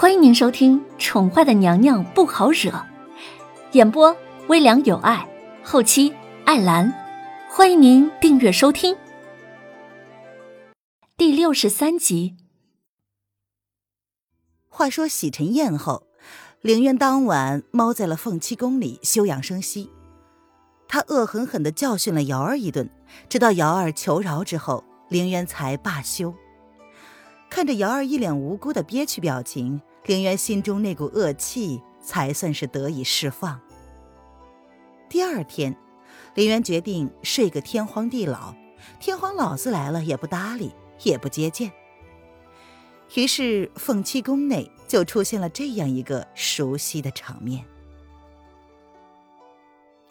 欢迎您收听《宠坏的娘娘不好惹》，演播微凉有爱，后期艾兰。欢迎您订阅收听。第六十三集。话说洗尘宴后，凌渊当晚猫在了凤栖宫里休养生息。他恶狠狠的教训了瑶儿一顿，直到瑶儿求饶之后，凌渊才罢休。看着瑶儿一脸无辜的憋屈表情，凌渊心中那股恶气才算是得以释放。第二天，凌渊决定睡个天荒地老，天皇老子来了也不搭理，也不接见。于是凤栖宫内就出现了这样一个熟悉的场面：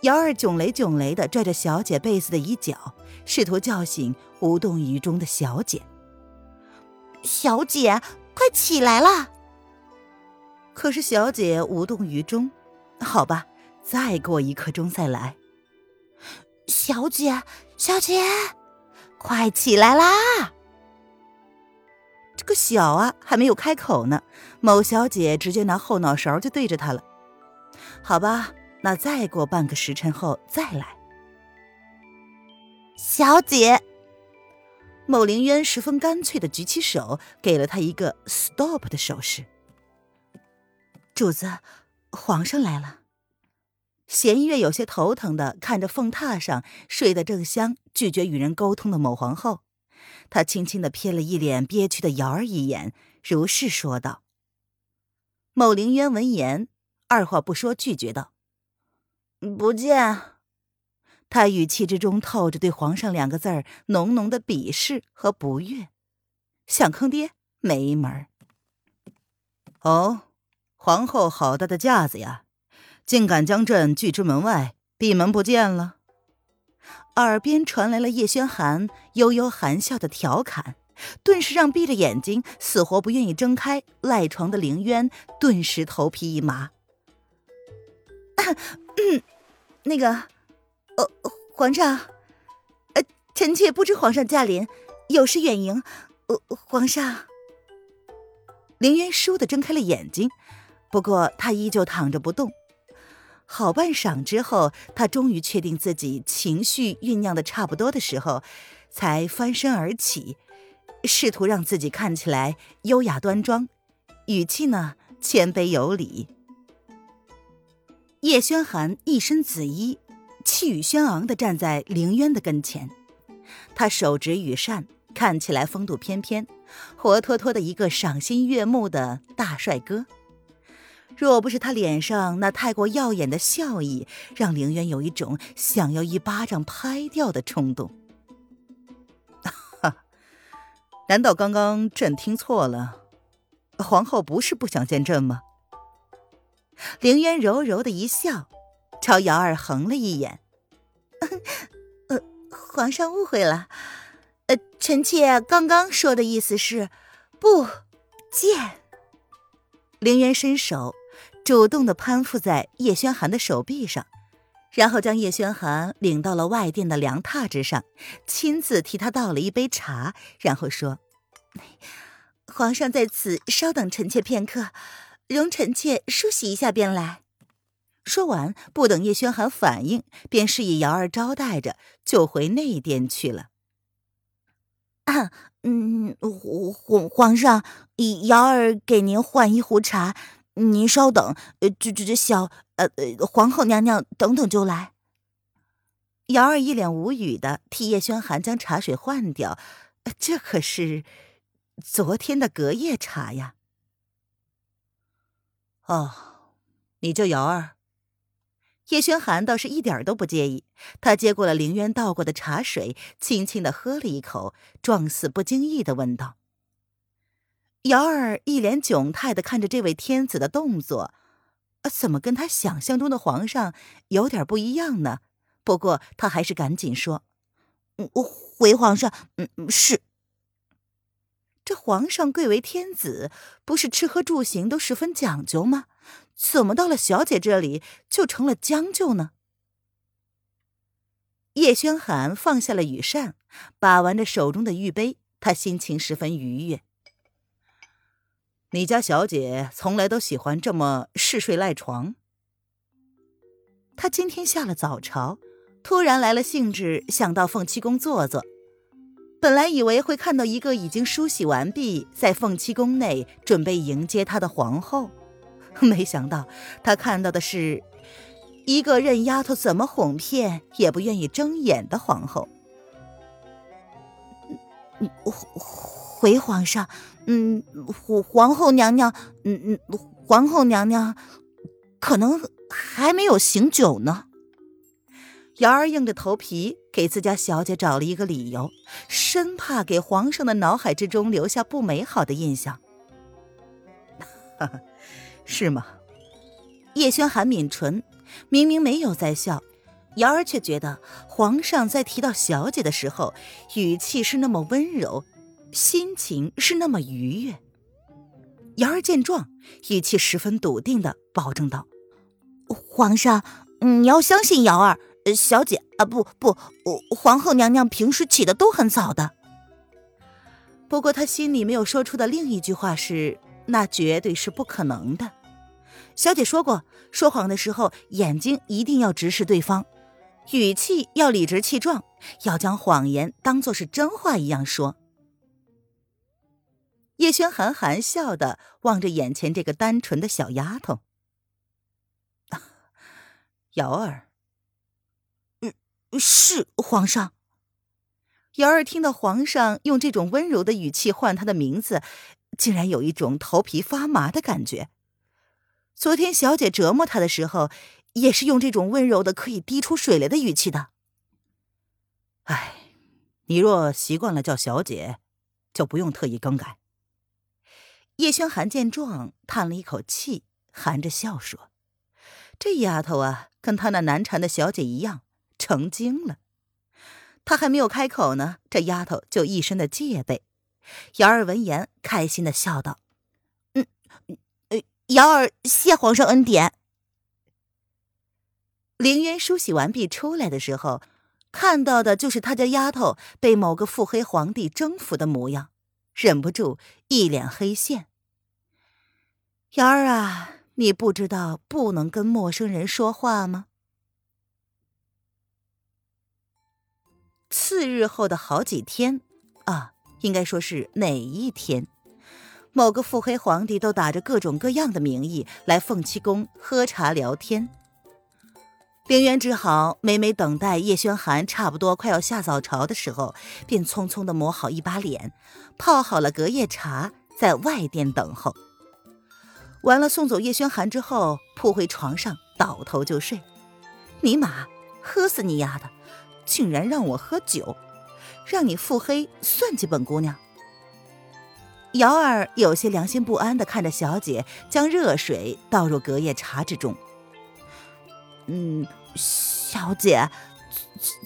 瑶儿囧雷囧雷的拽着小姐被子的衣角，试图叫醒无动于衷的小姐。小姐，快起来啦！可是小姐无动于衷。好吧，再过一刻钟再来。小姐，小姐，快起来啦！这个小啊，还没有开口呢，某小姐直接拿后脑勺就对着他了。好吧，那再过半个时辰后再来。小姐。某凌渊十分干脆的举起手，给了他一个 stop 的手势。主子，皇上来了。弦月有些头疼的看着凤榻上睡得正香、拒绝与人沟通的某皇后，他轻轻的瞥了一脸憋屈的瑶儿一眼，如是说道。某凌渊闻言，二话不说拒绝道：“不见。”他语气之中透着对皇上两个字儿浓浓的鄙视和不悦，想坑爹没门儿。哦，皇后好大的架子呀，竟敢将朕拒之门外，闭门不见了。耳边传来了叶轩寒悠悠含笑的调侃，顿时让闭着眼睛死活不愿意睁开赖床的凌渊顿时头皮一麻。嗯，那个。呃，皇上，呃，臣妾不知皇上驾临，有失远迎。呃，皇上，凌渊倏地睁开了眼睛，不过他依旧躺着不动。好半晌之后，他终于确定自己情绪酝酿的差不多的时候，才翻身而起，试图让自己看起来优雅端庄，语气呢谦卑有礼。叶轩寒一身紫衣。气宇轩昂的站在凌渊的跟前，他手执羽扇，看起来风度翩翩，活脱脱的一个赏心悦目的大帅哥。若不是他脸上那太过耀眼的笑意，让凌渊有一种想要一巴掌拍掉的冲动。哈，难道刚刚朕听错了？皇后不是不想见朕吗？凌渊柔柔的一笑。朝瑶儿横了一眼，呃，皇上误会了，呃，臣妾刚刚说的意思是不见。凌渊伸手主动的攀附在叶轩寒的手臂上，然后将叶轩寒领到了外殿的凉榻之上，亲自替他倒了一杯茶，然后说：“皇上在此稍等臣妾片刻，容臣妾梳洗一下便来。”说完，不等叶轩寒反应，便示意瑶儿招待着，就回内殿去了。啊，嗯，皇皇上，瑶儿给您换一壶茶，您稍等，呃，这这这小呃呃皇后娘娘等等就来。瑶儿一脸无语的替叶轩寒将茶水换掉，这可是昨天的隔夜茶呀。哦，你叫瑶儿。叶轩寒倒是一点都不介意，他接过了凌渊倒过的茶水，轻轻的喝了一口，状似不经意的问道：“瑶儿一脸窘态的看着这位天子的动作，怎么跟他想象中的皇上有点不一样呢？不过他还是赶紧说：‘嗯，回皇上，嗯，是。’这皇上贵为天子，不是吃喝住行都十分讲究吗？”怎么到了小姐这里就成了将就呢？叶轩寒放下了羽扇，把玩着手中的玉杯，他心情十分愉悦。你家小姐从来都喜欢这么嗜睡赖床。她今天下了早朝，突然来了兴致，想到凤七宫坐坐。本来以为会看到一个已经梳洗完毕，在凤七宫内准备迎接她的皇后，没想到他看到的是一个任丫头怎么哄骗也不愿意睁眼的皇后。回皇上。嗯，皇后娘娘，嗯嗯，皇后娘娘可能还没有醒酒呢。瑶儿硬着头皮给自家小姐找了一个理由，生怕给皇上的脑海之中留下不美好的印象。是吗？叶轩寒抿唇，明明没有在笑，瑶儿却觉得皇上在提到小姐的时候，语气是那么温柔。心情是那么愉悦。瑶儿见状，语气十分笃定的保证道：“皇上，你要相信瑶儿小姐啊，不不，皇后娘娘平时起的都很早的。”不过他心里没有说出的另一句话是：“那绝对是不可能的。”小姐说过，说谎的时候眼睛一定要直视对方，语气要理直气壮，要将谎言当做是真话一样说。叶轩寒含笑的望着眼前这个单纯的小丫头，瑶儿。嗯，是皇上。瑶儿听到皇上用这种温柔的语气唤她的名字，竟然有一种头皮发麻的感觉。昨天小姐折磨她的时候，也是用这种温柔的可以滴出水来的语气的。哎，你若习惯了叫小姐，就不用特意更改。叶轩寒见状，叹了一口气，含着笑说：“这丫头啊，跟她那难缠的小姐一样，成精了。”他还没有开口呢，这丫头就一身的戒备。瑶儿闻言，开心的笑道：“，瑶儿谢皇上恩典。”凌渊梳洗完毕出来的时候，看到的就是他家丫头被某个腹黑皇帝征服的模样。忍不住一脸黑线。瑶儿啊，你不知道不能跟陌生人说话吗？次日后的好几天啊，应该说是哪一天？某个腹黑皇帝都打着各种各样的名义来凤栖宫喝茶聊天。凌渊只好每每等待叶轩寒差不多快要下早朝的时候，便匆匆的抹好一把脸，泡好了隔夜茶，在外殿等候。完了送走叶轩寒之后，扑回床上倒头就睡。尼玛，喝死你丫的！竟然让我喝酒，让你腹黑算计本姑娘。瑶儿有些良心不安的看着小姐将热水倒入隔夜茶之中。嗯，小姐，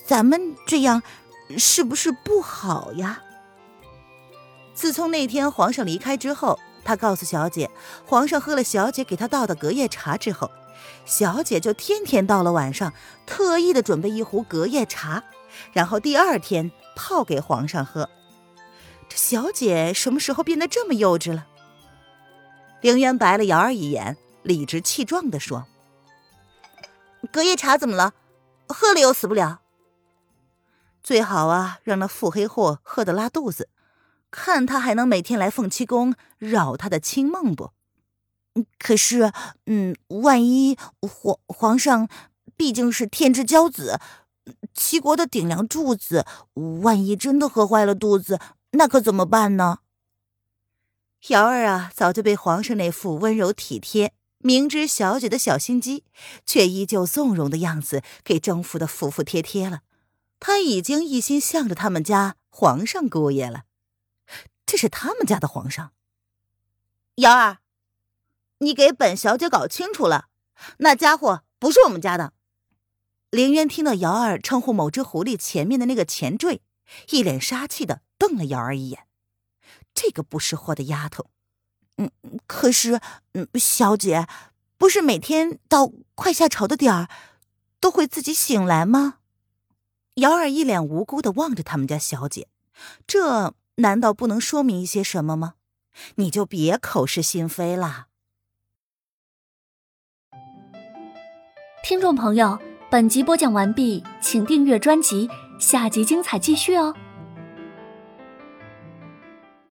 咱们这样是不是不好呀？自从那天皇上离开之后，他告诉小姐，皇上喝了小姐给他倒的隔夜茶之后，小姐就天天到了晚上，特意的准备一壶隔夜茶，然后第二天泡给皇上喝。这小姐什么时候变得这么幼稚了？凌渊白了瑶儿一眼，理直气壮的说。隔夜茶怎么了？喝了又死不了。最好啊，让那腹黑货喝得拉肚子，看他还能每天来凤栖宫扰他的清梦不？可是，嗯，万一皇皇上毕竟是天之骄子，齐国的顶梁柱子，万一真的喝坏了肚子，那可怎么办呢？瑶儿啊，早就被皇上那副温柔体贴。明知小姐的小心机，却依旧纵容的样子，给征服的服服帖帖了。他已经一心向着他们家皇上姑爷了。这是他们家的皇上。瑶儿，你给本小姐搞清楚了，那家伙不是我们家的。凌渊听到瑶儿称呼某只狐狸前面的那个前缀，一脸杀气的瞪了瑶儿一眼。这个不识货的丫头。嗯，可是，嗯，小姐，不是每天到快下朝的点儿，都会自己醒来吗？瑶儿一脸无辜的望着他们家小姐，这难道不能说明一些什么吗？你就别口是心非了。听众朋友，本集播讲完毕，请订阅专辑，下集精彩继续哦。